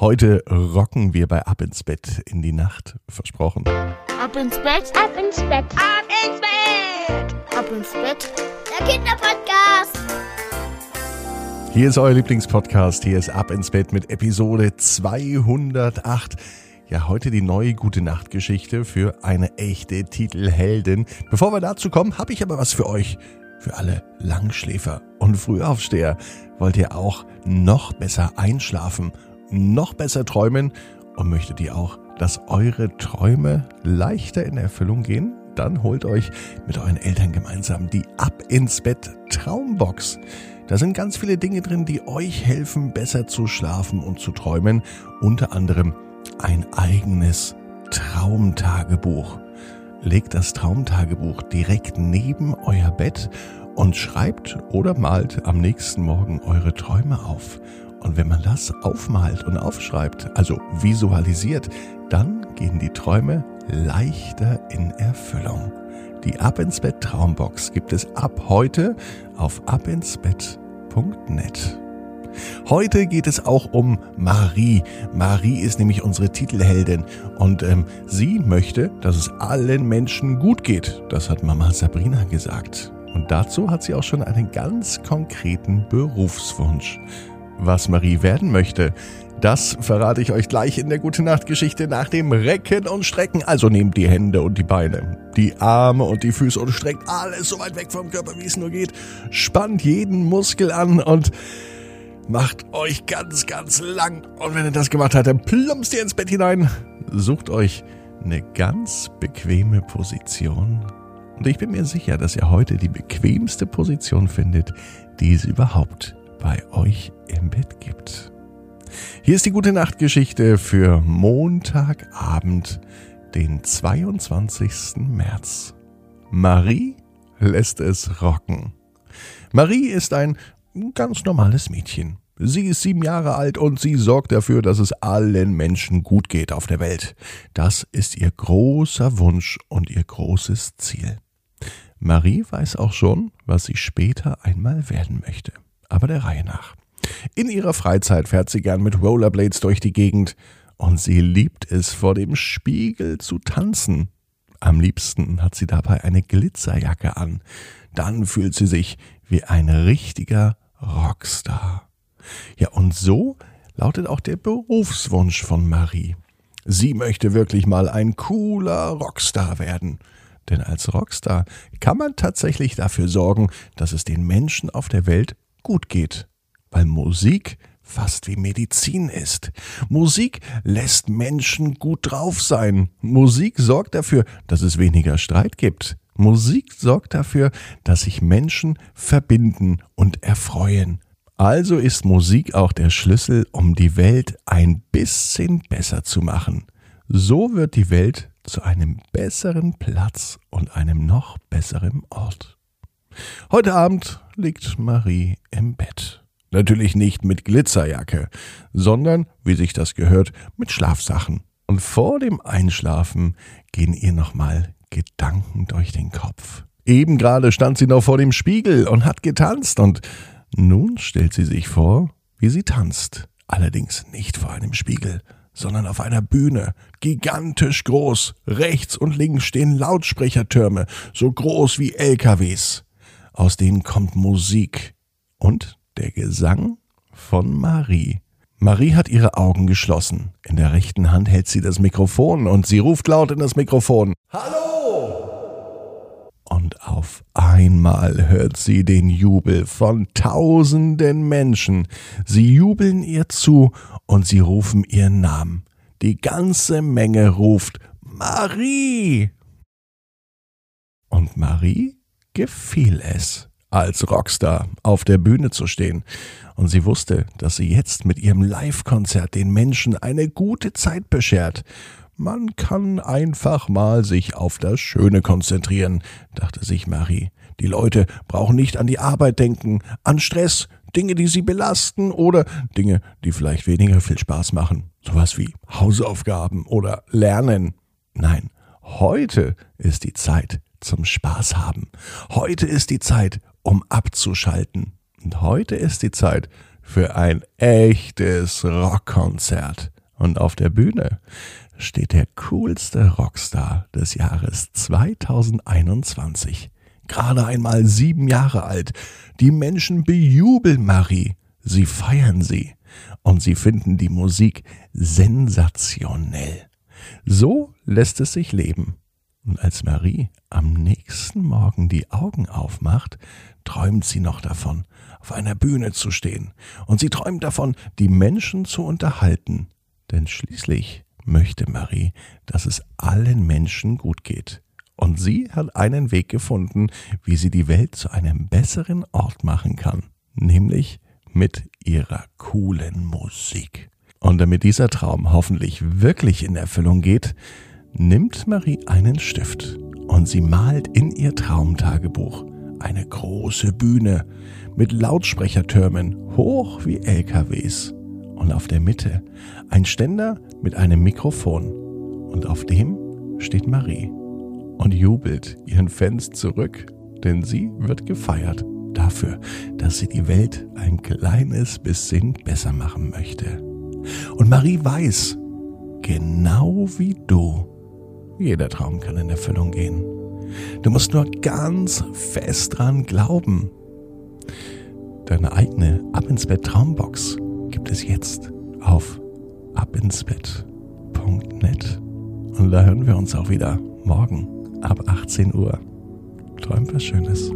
Heute rocken wir bei Ab ins Bett in die Nacht. Versprochen. Ab ins Bett, ab ins Bett, ab ins Bett, ab ins Bett. Der Kinderpodcast. Hier ist euer Lieblingspodcast. Hier ist Ab ins Bett mit Episode 208. Ja, heute die neue Gute Nacht Geschichte für eine echte Titelheldin. Bevor wir dazu kommen, habe ich aber was für euch. Für alle Langschläfer und Frühaufsteher. Wollt ihr auch noch besser einschlafen, noch besser träumen und möchtet ihr auch, dass eure Träume leichter in Erfüllung gehen? Dann holt euch mit euren Eltern gemeinsam die Ab ins Bett Traumbox. Da sind ganz viele Dinge drin, die euch helfen, besser zu schlafen und zu träumen. Unter anderem ein eigenes Traumtagebuch. Legt das Traumtagebuch direkt neben euer Bett und schreibt oder malt am nächsten Morgen eure Träume auf. Und wenn man das aufmalt und aufschreibt, also visualisiert, dann gehen die Träume leichter in Erfüllung. Die Ab ins Bett Traumbox gibt es ab heute auf abinsbett.net. Heute geht es auch um Marie. Marie ist nämlich unsere Titelheldin und ähm, sie möchte, dass es allen Menschen gut geht. Das hat Mama Sabrina gesagt. Und dazu hat sie auch schon einen ganz konkreten Berufswunsch. Was Marie werden möchte, das verrate ich euch gleich in der Gute Nacht Geschichte nach dem Recken und Strecken. Also nehmt die Hände und die Beine, die Arme und die Füße und streckt alles so weit weg vom Körper, wie es nur geht. Spannt jeden Muskel an und macht euch ganz, ganz lang. Und wenn ihr das gemacht habt, dann plumpst ihr ins Bett hinein. Sucht euch eine ganz bequeme Position. Und ich bin mir sicher, dass ihr heute die bequemste Position findet, die es überhaupt bei euch im Bett gibt. Hier ist die gute Nachtgeschichte für Montagabend, den 22. März. Marie lässt es rocken. Marie ist ein ganz normales Mädchen. Sie ist sieben Jahre alt und sie sorgt dafür, dass es allen Menschen gut geht auf der Welt. Das ist ihr großer Wunsch und ihr großes Ziel. Marie weiß auch schon, was sie später einmal werden möchte. Aber der Reihe nach. In ihrer Freizeit fährt sie gern mit Rollerblades durch die Gegend und sie liebt es, vor dem Spiegel zu tanzen. Am liebsten hat sie dabei eine Glitzerjacke an. Dann fühlt sie sich wie ein richtiger Rockstar. Ja, und so lautet auch der Berufswunsch von Marie. Sie möchte wirklich mal ein cooler Rockstar werden. Denn als Rockstar kann man tatsächlich dafür sorgen, dass es den Menschen auf der Welt gut geht. Weil Musik fast wie Medizin ist. Musik lässt Menschen gut drauf sein. Musik sorgt dafür, dass es weniger Streit gibt. Musik sorgt dafür, dass sich Menschen verbinden und erfreuen. Also ist Musik auch der Schlüssel, um die Welt ein bisschen besser zu machen. So wird die Welt zu einem besseren Platz und einem noch besseren Ort. Heute Abend liegt Marie im Bett. Natürlich nicht mit Glitzerjacke, sondern, wie sich das gehört, mit Schlafsachen. Und vor dem Einschlafen gehen ihr nochmal Gedanken durch den Kopf. Eben gerade stand sie noch vor dem Spiegel und hat getanzt und nun stellt sie sich vor, wie sie tanzt. Allerdings nicht vor einem Spiegel, sondern auf einer Bühne, gigantisch groß. Rechts und links stehen Lautsprechertürme, so groß wie LKWs. Aus denen kommt Musik und der Gesang von Marie. Marie hat ihre Augen geschlossen. In der rechten Hand hält sie das Mikrofon und sie ruft laut in das Mikrofon. Hallo! Und auf einmal hört sie den Jubel von tausenden Menschen. Sie jubeln ihr zu und sie rufen ihren Namen. Die ganze Menge ruft Marie. Und Marie gefiel es, als Rockstar auf der Bühne zu stehen. Und sie wusste, dass sie jetzt mit ihrem Live-Konzert den Menschen eine gute Zeit beschert. Man kann einfach mal sich auf das Schöne konzentrieren, dachte sich Marie. Die Leute brauchen nicht an die Arbeit denken, an Stress, Dinge, die sie belasten oder Dinge, die vielleicht weniger viel Spaß machen. Sowas wie Hausaufgaben oder Lernen. Nein, heute ist die Zeit zum Spaß haben. Heute ist die Zeit, um abzuschalten. Und heute ist die Zeit für ein echtes Rockkonzert. Und auf der Bühne steht der coolste Rockstar des Jahres 2021. Gerade einmal sieben Jahre alt. Die Menschen bejubeln Marie. Sie feiern sie. Und sie finden die Musik sensationell. So lässt es sich leben. Und als Marie am nächsten Morgen die Augen aufmacht, träumt sie noch davon, auf einer Bühne zu stehen. Und sie träumt davon, die Menschen zu unterhalten. Denn schließlich möchte Marie, dass es allen Menschen gut geht. Und sie hat einen Weg gefunden, wie sie die Welt zu einem besseren Ort machen kann. Nämlich mit ihrer coolen Musik. Und damit dieser Traum hoffentlich wirklich in Erfüllung geht, nimmt Marie einen Stift und sie malt in ihr Traumtagebuch eine große Bühne mit Lautsprechertürmen hoch wie LKWs und auf der Mitte ein Ständer mit einem Mikrofon und auf dem steht Marie und jubelt ihren Fans zurück, denn sie wird gefeiert dafür, dass sie die Welt ein kleines bisschen besser machen möchte. Und Marie weiß, genau wie du, jeder Traum kann in Erfüllung gehen. Du musst nur ganz fest dran glauben. Deine eigene Ab ins Bett Traumbox gibt es jetzt auf abinsbett.net. Und da hören wir uns auch wieder morgen ab 18 Uhr. Träum was Schönes.